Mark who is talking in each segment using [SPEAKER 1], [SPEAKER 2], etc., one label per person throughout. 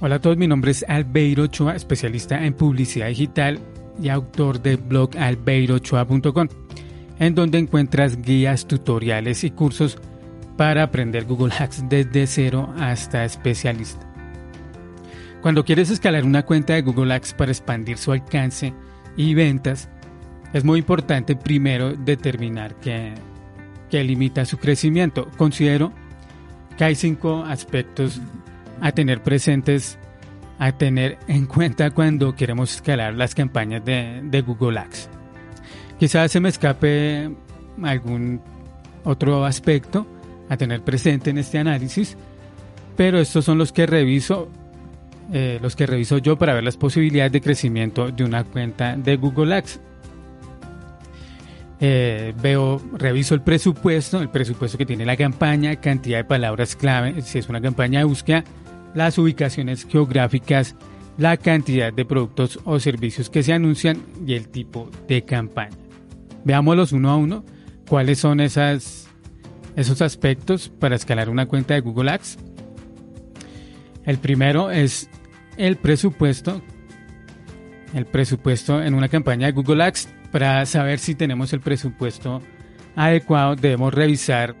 [SPEAKER 1] Hola a todos, mi nombre es Albeiro Ochoa, especialista en publicidad digital y autor del blog albeirochoa.com, en donde encuentras guías, tutoriales y cursos para aprender Google Hacks desde cero hasta especialista. Cuando quieres escalar una cuenta de Google Ads para expandir su alcance y ventas, es muy importante primero determinar qué, qué limita su crecimiento. Considero que hay cinco aspectos a tener presentes, a tener en cuenta cuando queremos escalar las campañas de, Google Ads. Quizás se me escape algún otro aspecto a tener presente en este análisis, pero estos son los que reviso, eh, los que reviso yo para ver las posibilidades de crecimiento de una cuenta de Google Ads. Eh, veo, reviso el presupuesto, el presupuesto que tiene la campaña, cantidad de palabras clave, si es una campaña de búsqueda, las ubicaciones geográficas, la cantidad de productos o servicios que se anuncian y el tipo de campaña. Veámoslos uno a uno, cuáles son esos aspectos para escalar una cuenta de Google Ads. El primero es el presupuesto. El presupuesto en una campaña de Google Ads. Para saber si tenemos el presupuesto adecuado debemos revisar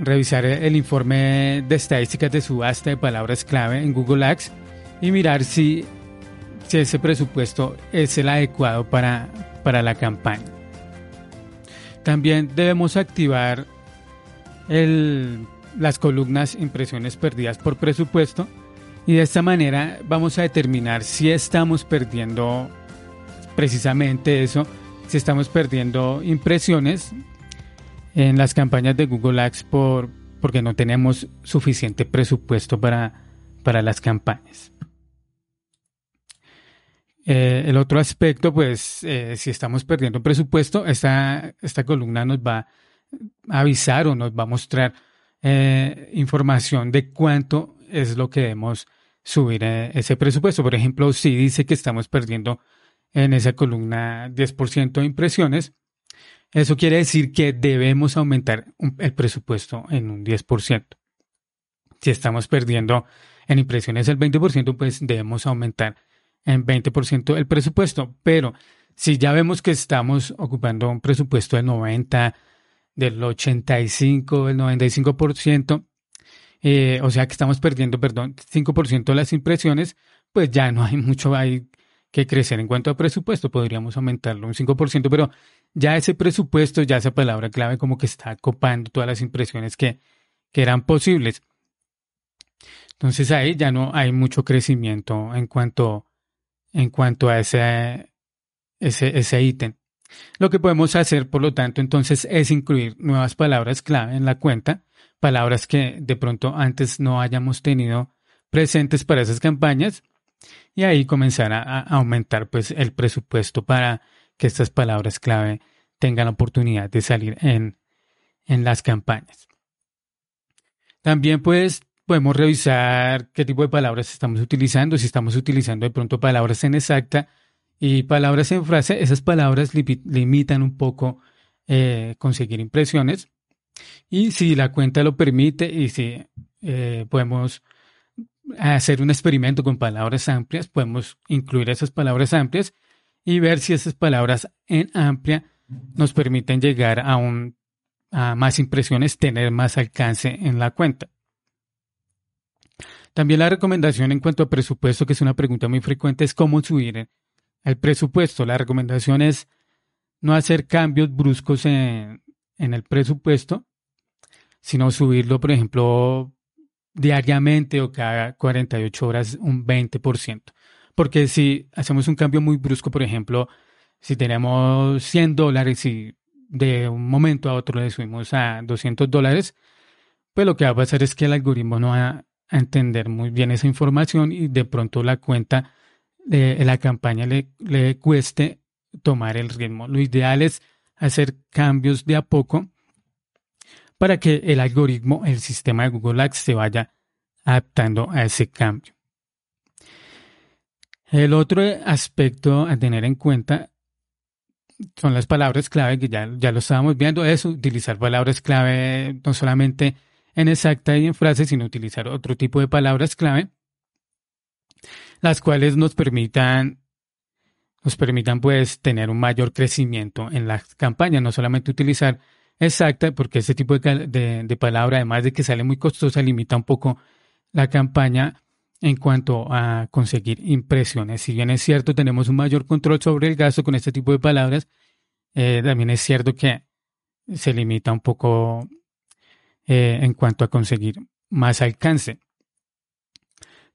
[SPEAKER 1] revisar el informe de estadísticas de subasta de palabras clave en Google Ads y mirar si, si ese presupuesto es el adecuado para, para la campaña. También debemos activar las columnas impresiones perdidas por presupuesto y de esta manera vamos a determinar si estamos perdiendo precisamente eso, si estamos perdiendo impresiones en las campañas de Google Ads por, porque no tenemos suficiente presupuesto para, para las campañas. Eh, el otro aspecto, pues, eh, si estamos perdiendo presupuesto, esta, esta columna nos va a avisar o nos va a mostrar eh, información de cuánto es lo que debemos subir ese presupuesto. Por ejemplo, si dice que estamos perdiendo en esa columna 10% de impresiones, eso quiere decir que debemos aumentar el presupuesto en un 10%. Si estamos perdiendo en impresiones el 20%, pues debemos aumentar en 20% el presupuesto. Pero si ya vemos que estamos ocupando un presupuesto del 90, del 85, del 95%, eh, o sea que estamos perdiendo, perdón, 5% de las impresiones, pues ya no hay mucho ahí que crecer en cuanto a presupuesto. Podríamos aumentarlo un 5%, pero ya ese presupuesto, ya esa palabra clave como que está copando todas las impresiones que, que eran posibles. Entonces ahí ya no hay mucho crecimiento en cuanto, en cuanto a ese, ese, ese ítem. Lo que podemos hacer, por lo tanto, entonces es incluir nuevas palabras clave en la cuenta, palabras que de pronto antes no hayamos tenido presentes para esas campañas y ahí comenzar a, aumentar pues el presupuesto para que estas palabras clave tengan la oportunidad de salir en, en las campañas. También pues podemos revisar qué tipo de palabras estamos utilizando, si estamos utilizando de pronto palabras en exacta y palabras en frase, esas palabras limitan un poco eh, conseguir impresiones. Y si la cuenta lo permite y si eh, podemos hacer un experimento con palabras amplias, podemos incluir esas palabras amplias y ver si esas palabras en amplia nos permiten llegar a, un, a más impresiones, tener más alcance en la cuenta. También la recomendación en cuanto a presupuesto, que es una pregunta muy frecuente, es cómo subir el presupuesto. La recomendación es no hacer cambios bruscos en, en el presupuesto, sino subirlo, por ejemplo, diariamente o cada 48 horas un 20%. Porque si hacemos un cambio muy brusco, por ejemplo, si tenemos 100 dólares y de un momento a otro le subimos a 200 dólares, pues lo que va a pasar es que el algoritmo no va a entender muy bien esa información y de pronto la cuenta de la campaña le, le cueste tomar el ritmo. Lo ideal es hacer cambios de a poco para que el algoritmo, el sistema de Google Ads se vaya adaptando a ese cambio. El otro aspecto a tener en cuenta son las palabras clave, que ya, ya lo estábamos viendo, es utilizar palabras clave no solamente en exacta y en frase, sino utilizar otro tipo de palabras clave, las cuales nos permitan nos permitan pues tener un mayor crecimiento en la campaña, no solamente utilizar exacta, porque ese tipo de, de, palabra, además de que sale muy costosa, limita un poco la campaña en cuanto a conseguir impresiones. Si bien es cierto, tenemos un mayor control sobre el gasto con este tipo de palabras, eh, también es cierto que se limita un poco eh, en cuanto a conseguir más alcance.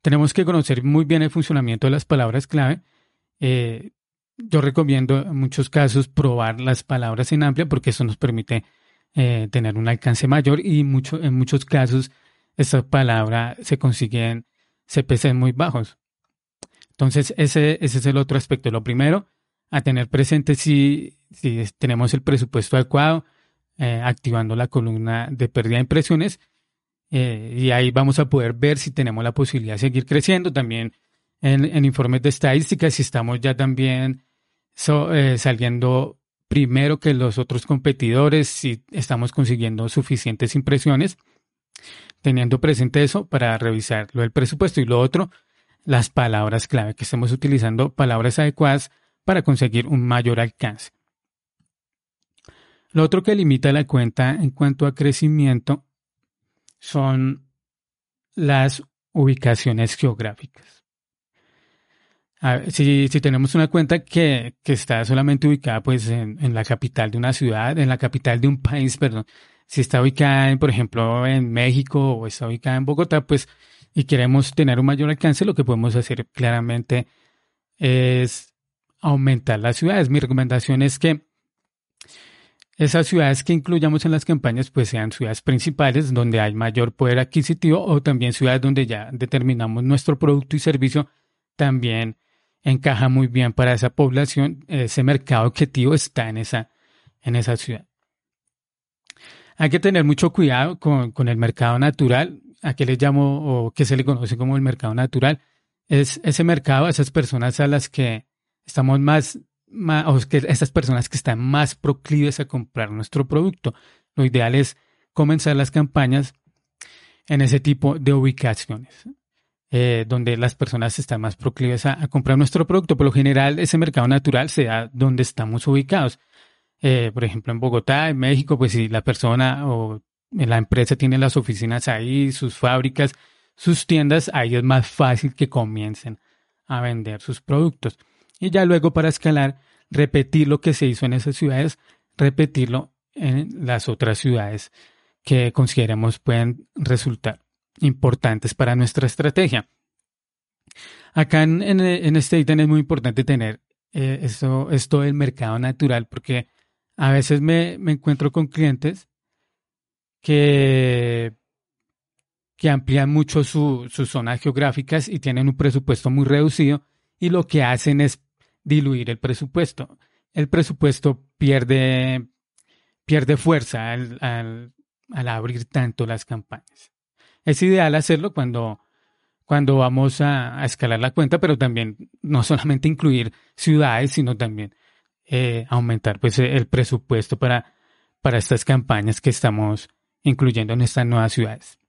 [SPEAKER 1] Tenemos que conocer muy bien el funcionamiento de las palabras clave. Eh, yo recomiendo en muchos casos probar las palabras en amplia porque eso nos permite eh, tener un alcance mayor y mucho, en muchos casos esta palabra se consiguen CPC muy bajos. Entonces ese, ese es el otro aspecto. Lo primero, a tener presente si, si tenemos el presupuesto adecuado, eh, activando la columna de pérdida de impresiones. Eh, y ahí vamos a poder ver si tenemos la posibilidad de seguir creciendo. También en, informes de estadísticas, si estamos ya también eh, saliendo primero que los otros competidores, si estamos consiguiendo suficientes impresiones, teniendo presente eso para revisar lo del presupuesto. Y lo otro, las palabras clave, que estemos utilizando palabras adecuadas para conseguir un mayor alcance. Lo otro que limita la cuenta en cuanto a crecimiento son las ubicaciones geográficas. Si, tenemos una cuenta que, está solamente ubicada pues, en, la capital de una ciudad, en la capital de un país, perdón, si está ubicada, por ejemplo, en México o está ubicada en Bogotá, pues, y queremos tener un mayor alcance, lo que podemos hacer claramente es aumentar las ciudades. Mi recomendación es que esas ciudades que incluyamos en las campañas pues sean ciudades principales donde hay mayor poder adquisitivo o también ciudades donde ya determinamos nuestro producto y servicio también encaja muy bien para esa población, ese mercado objetivo está en esa, en esa ciudad. Hay que tener mucho cuidado con, con el mercado natural, a qué le llamo o que se le conoce como el mercado natural, es ese mercado, esas personas a las que estamos más o que esas personas que están más proclives a comprar nuestro producto. Lo ideal es comenzar las campañas en ese tipo de ubicaciones, eh, donde las personas están más proclives a, comprar nuestro producto. Por lo general, ese mercado natural sea donde estamos ubicados. Eh, por ejemplo, en Bogotá, en México, pues si la persona o la empresa tiene las oficinas ahí, sus fábricas, sus tiendas, ahí es más fácil que comiencen a vender sus productos. Y ya luego para escalar, repetir lo que se hizo en esas ciudades, repetirlo en las otras ciudades que consideremos pueden resultar importantes para nuestra estrategia. Acá en, este ítem es muy importante tener eh, esto, esto del mercado natural, porque a veces me, encuentro con clientes que, que amplían mucho sus zonas geográficas y tienen un presupuesto muy reducido y lo que hacen es diluir el presupuesto. El presupuesto pierde, pierde fuerza al, al, abrir tanto las campañas. Es ideal hacerlo cuando, cuando vamos a, escalar la cuenta, pero también no solamente incluir ciudades, sino también eh, aumentar pues, el presupuesto para, para estas campañas que estamos incluyendo en estas nuevas ciudades.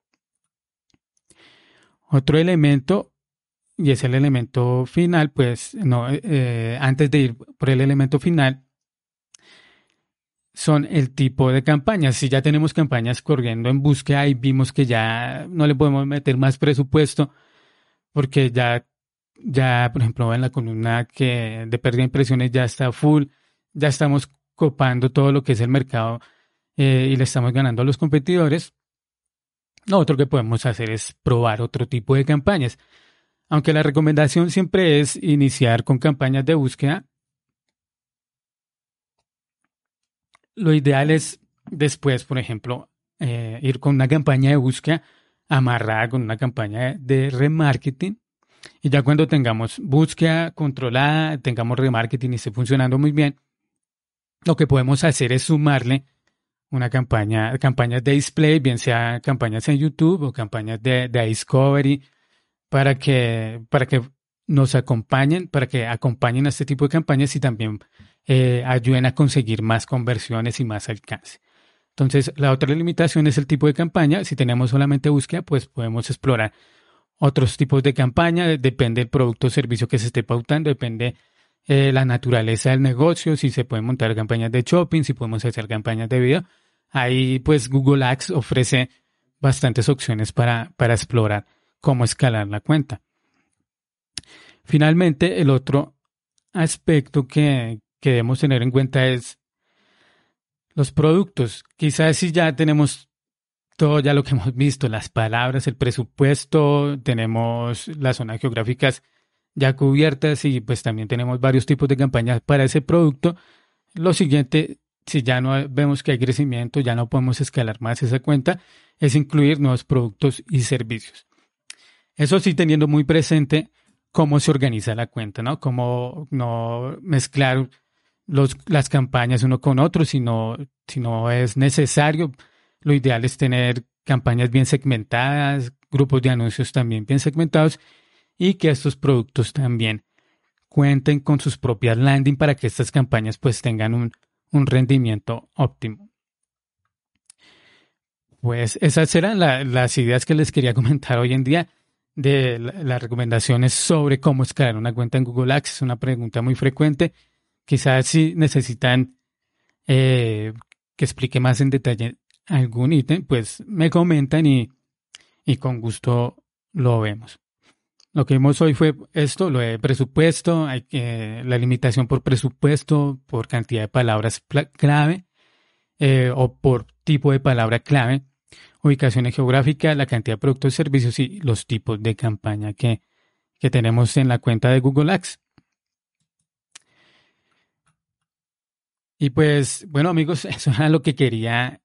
[SPEAKER 1] Otro elemento y es el elemento final, pues no, eh, antes de ir por el elemento final, son el tipo de campañas. Si ya tenemos campañas corriendo en búsqueda y vimos que ya no le podemos meter más presupuesto, porque ya, ya, por ejemplo, en la columna que de pérdida de impresiones ya está full, ya estamos copando todo lo que es el mercado eh, y le estamos ganando a los competidores. Otro que podemos hacer es probar otro tipo de campañas. Aunque la recomendación siempre es iniciar con campañas de búsqueda, lo ideal es después, por ejemplo, eh, ir con una campaña de búsqueda amarrada con una campaña de remarketing. Y ya cuando tengamos búsqueda controlada, tengamos remarketing y esté funcionando muy bien, lo que podemos hacer es sumarle una campaña, campañas de display, bien sea campañas en YouTube o campañas de, Discovery para que, para que nos acompañen, para que acompañen a este tipo de campañas y también eh, ayuden a conseguir más conversiones y más alcance. Entonces, la otra limitación es el tipo de campaña. Si tenemos solamente búsqueda, pues podemos explorar otros tipos de campaña. Depende del producto o servicio que se esté pautando, depende eh, la naturaleza del negocio, si se pueden montar campañas de shopping, si podemos hacer campañas de video. Ahí, pues, Google Ads ofrece bastantes opciones para, para explorar cómo escalar la cuenta. Finalmente, el otro aspecto que, que debemos tener en cuenta es los productos. Quizás si ya tenemos todo ya lo que hemos visto, las palabras, el presupuesto, tenemos las zonas geográficas ya cubiertas y pues también tenemos varios tipos de campañas para ese producto. Lo siguiente, si ya no vemos que hay crecimiento, ya no podemos escalar más esa cuenta, es incluir nuevos productos y servicios. Eso sí, teniendo muy presente cómo se organiza la cuenta, ¿no? Cómo no mezclar las campañas uno con otro, si no, si no es necesario. Lo ideal es tener campañas bien segmentadas, grupos de anuncios también bien segmentados y que estos productos también cuenten con sus propias landing para que estas campañas pues tengan un, un rendimiento óptimo. Pues esas eran las ideas que les quería comentar hoy en día de las recomendaciones sobre cómo escalar una cuenta en Google Ads. Es una pregunta muy frecuente Quizás si necesitan eh, que explique más en detalle algún ítem, pues me comentan y, y con gusto lo vemos. Lo que vimos hoy fue esto, lo de presupuesto, hay que, la limitación por presupuesto, por cantidad de palabras clave eh, o por tipo de palabra clave, ubicación geográfica, la cantidad de productos y servicios y los tipos de campaña que, que tenemos en la cuenta de Google Ads. Y pues, bueno amigos, eso era lo que quería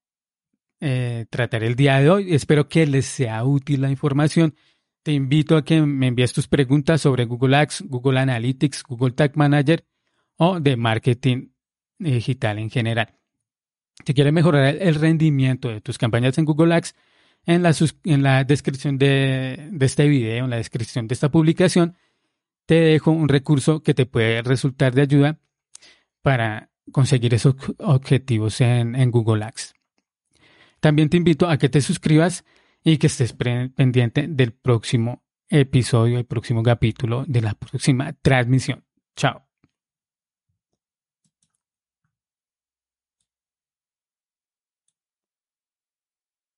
[SPEAKER 1] eh, tratar el día de hoy. Espero que les sea útil la información. Te invito a que me envíes tus preguntas sobre Google Ads, Google Analytics, Google Tag Manager o de marketing digital en general. Si quieres mejorar el rendimiento de tus campañas en Google Ads, en la, en la descripción de, de este video, en la descripción de esta publicación, te dejo un recurso que te puede resultar de ayuda para conseguir esos objetivos en, Google Ads. También te invito a que te suscribas y que estés pendiente del próximo episodio, el próximo capítulo de la próxima transmisión. Chao.